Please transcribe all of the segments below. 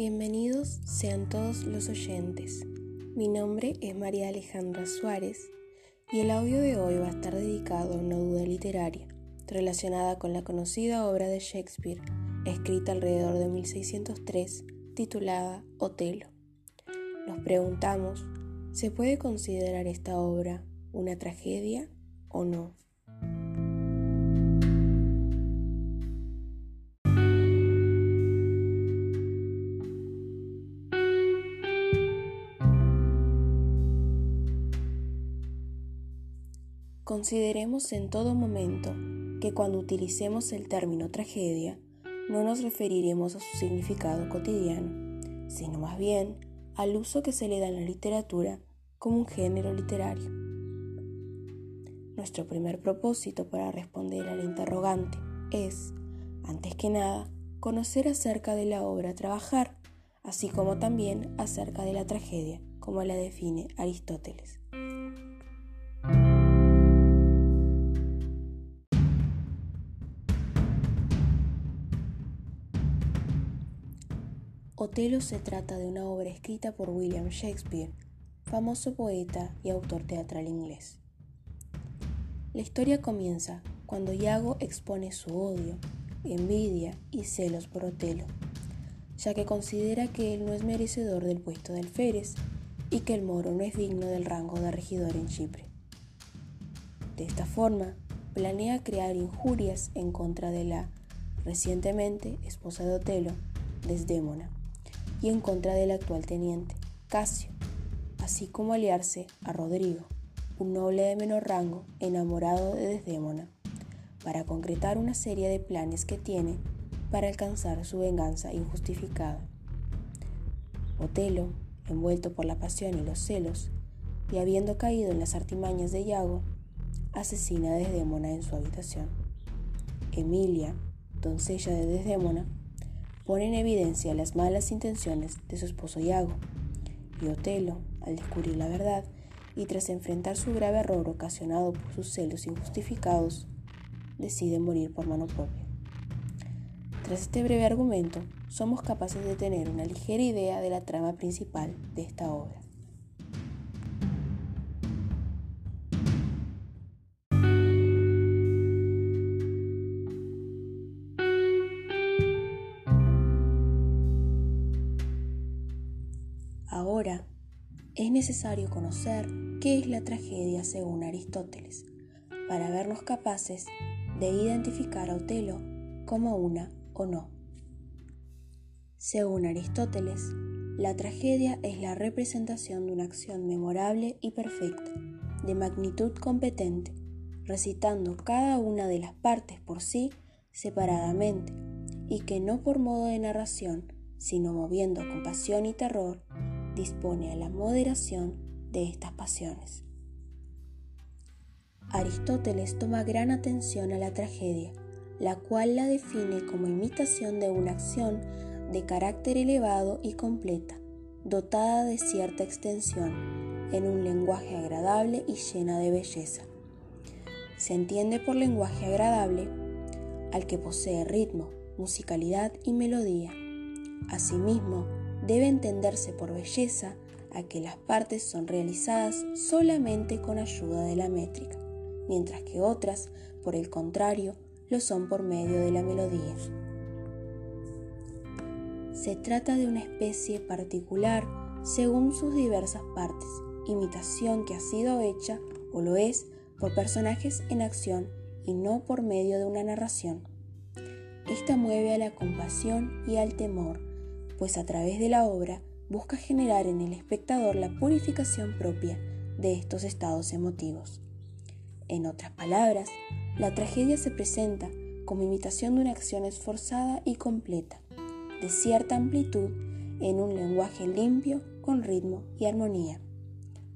Bienvenidos sean todos los oyentes. Mi nombre es María Alejandra Suárez y el audio de hoy va a estar dedicado a una duda literaria relacionada con la conocida obra de Shakespeare, escrita alrededor de 1603, titulada Otelo. Nos preguntamos, ¿se puede considerar esta obra una tragedia o no? Consideremos en todo momento que cuando utilicemos el término tragedia, no nos referiremos a su significado cotidiano, sino más bien al uso que se le da en la literatura como un género literario. Nuestro primer propósito para responder al interrogante es, antes que nada, conocer acerca de la obra Trabajar, así como también acerca de la tragedia, como la define Aristóteles. Otelo se trata de una obra escrita por William Shakespeare, famoso poeta y autor teatral inglés. La historia comienza cuando Iago expone su odio, envidia y celos por Otelo, ya que considera que él no es merecedor del puesto de alférez y que el moro no es digno del rango de regidor en Chipre. De esta forma, planea crear injurias en contra de la recientemente esposa de Otelo, Desdémona y en contra del actual teniente, Casio, así como aliarse a Rodrigo, un noble de menor rango enamorado de Desdémona, para concretar una serie de planes que tiene para alcanzar su venganza injustificada. Otelo, envuelto por la pasión y los celos, y habiendo caído en las artimañas de Iago, asesina a Desdémona en su habitación. Emilia, doncella de Desdémona, pone en evidencia las malas intenciones de su esposo Iago, y Otelo, al descubrir la verdad y tras enfrentar su grave error ocasionado por sus celos injustificados, decide morir por mano propia. Tras este breve argumento, somos capaces de tener una ligera idea de la trama principal de esta obra. Es necesario conocer qué es la tragedia según Aristóteles, para vernos capaces de identificar a Otelo como una o no. Según Aristóteles, la tragedia es la representación de una acción memorable y perfecta, de magnitud competente, recitando cada una de las partes por sí separadamente, y que no por modo de narración, sino moviendo con pasión y terror, dispone a la moderación de estas pasiones. Aristóteles toma gran atención a la tragedia, la cual la define como imitación de una acción de carácter elevado y completa, dotada de cierta extensión, en un lenguaje agradable y llena de belleza. Se entiende por lenguaje agradable al que posee ritmo, musicalidad y melodía. Asimismo, debe entenderse por belleza a que las partes son realizadas solamente con ayuda de la métrica, mientras que otras, por el contrario, lo son por medio de la melodía. Se trata de una especie particular según sus diversas partes, imitación que ha sido hecha o lo es por personajes en acción y no por medio de una narración. Esta mueve a la compasión y al temor, pues a través de la obra busca generar en el espectador la purificación propia de estos estados emotivos. En otras palabras, la tragedia se presenta como imitación de una acción esforzada y completa, de cierta amplitud, en un lenguaje limpio, con ritmo y armonía.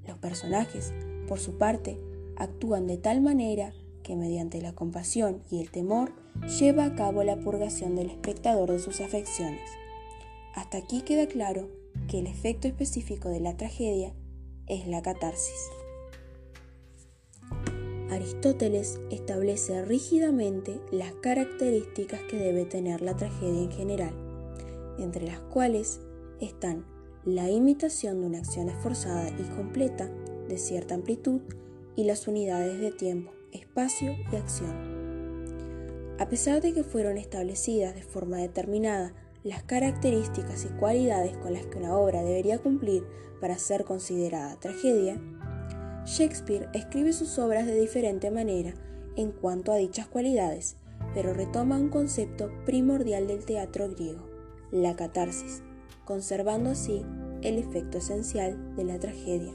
Los personajes, por su parte, actúan de tal manera que mediante la compasión y el temor lleva a cabo la purgación del espectador de sus afecciones. Hasta aquí queda claro que el efecto específico de la tragedia es la catarsis. Aristóteles establece rígidamente las características que debe tener la tragedia en general, entre las cuales están la imitación de una acción esforzada y completa de cierta amplitud y las unidades de tiempo, espacio y acción. A pesar de que fueron establecidas de forma determinada las características y cualidades con las que una obra debería cumplir para ser considerada tragedia, Shakespeare escribe sus obras de diferente manera en cuanto a dichas cualidades, pero retoma un concepto primordial del teatro griego, la catarsis, conservando así el efecto esencial de la tragedia.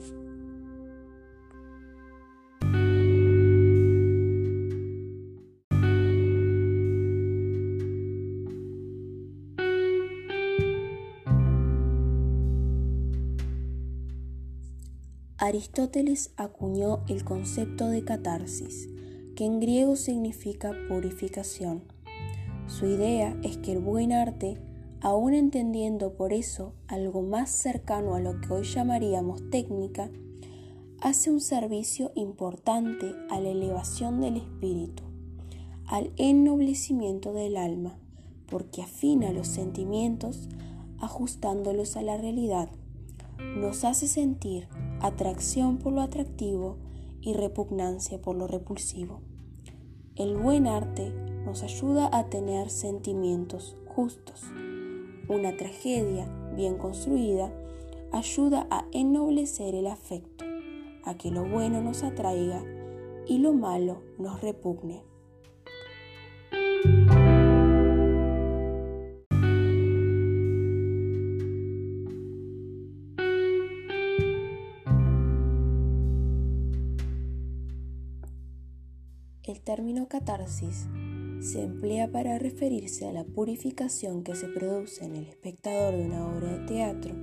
Aristóteles acuñó el concepto de catarsis, que en griego significa purificación. Su idea es que el buen arte, aun entendiendo por eso algo más cercano a lo que hoy llamaríamos técnica, hace un servicio importante a la elevación del espíritu, al ennoblecimiento del alma, porque afina los sentimientos ajustándolos a la realidad, nos hace sentir atracción por lo atractivo y repugnancia por lo repulsivo. El buen arte nos ayuda a tener sentimientos justos. Una tragedia bien construida ayuda a ennoblecer el afecto, a que lo bueno nos atraiga y lo malo nos repugne. El término catarsis se emplea para referirse a la purificación que se produce en el espectador de una obra de teatro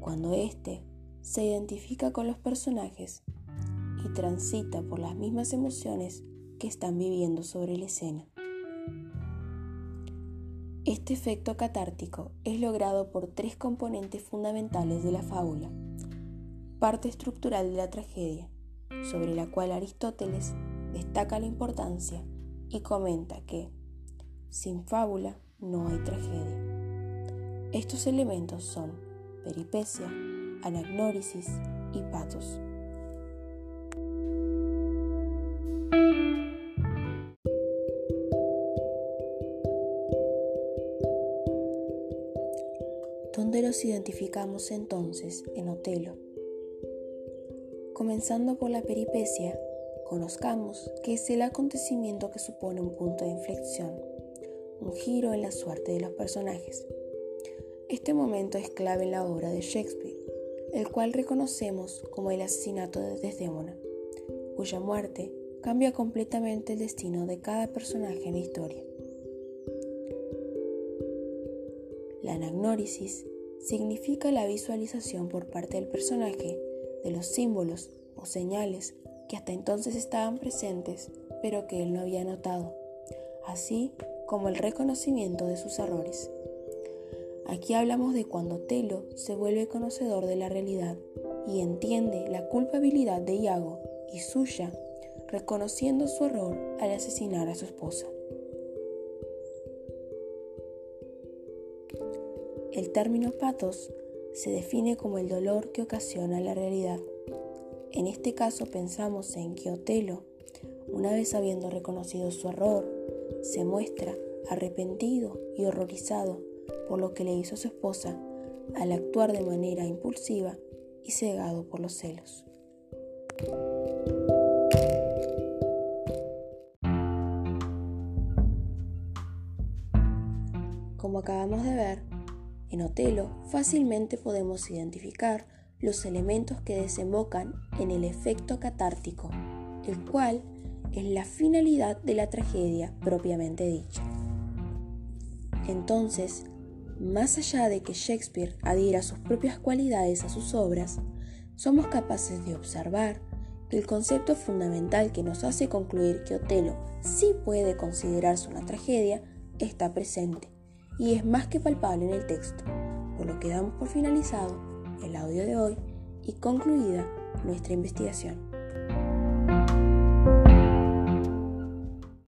cuando éste se identifica con los personajes y transita por las mismas emociones que están viviendo sobre la escena. Este efecto catártico es logrado por tres componentes fundamentales de la fábula, parte estructural de la tragedia, sobre la cual Aristóteles destaca la importancia y comenta que sin fábula no hay tragedia. Estos elementos son peripecia, anagnórisis y patos. ¿Dónde los identificamos entonces en Otelo? Comenzando por la peripecia, Conozcamos que es el acontecimiento que supone un punto de inflexión, un giro en la suerte de los personajes. Este momento es clave en la obra de Shakespeare, el cual reconocemos como el asesinato de Desdémona, cuya muerte cambia completamente el destino de cada personaje en la historia. La anagnórisis significa la visualización por parte del personaje de los símbolos o señales que hasta entonces estaban presentes, pero que él no había notado, así como el reconocimiento de sus errores. Aquí hablamos de cuando Telo se vuelve conocedor de la realidad y entiende la culpabilidad de Iago y suya, reconociendo su error al asesinar a su esposa. El término patos se define como el dolor que ocasiona la realidad. En este caso pensamos en que Otelo, una vez habiendo reconocido su error, se muestra arrepentido y horrorizado por lo que le hizo su esposa al actuar de manera impulsiva y cegado por los celos. Como acabamos de ver, en Otelo fácilmente podemos identificar los elementos que desembocan en el efecto catártico, el cual es la finalidad de la tragedia propiamente dicha. Entonces, más allá de que Shakespeare adhiera sus propias cualidades a sus obras, somos capaces de observar que el concepto fundamental que nos hace concluir que Otelo sí puede considerarse una tragedia está presente y es más que palpable en el texto, por lo que damos por finalizado el audio de hoy y concluida nuestra investigación.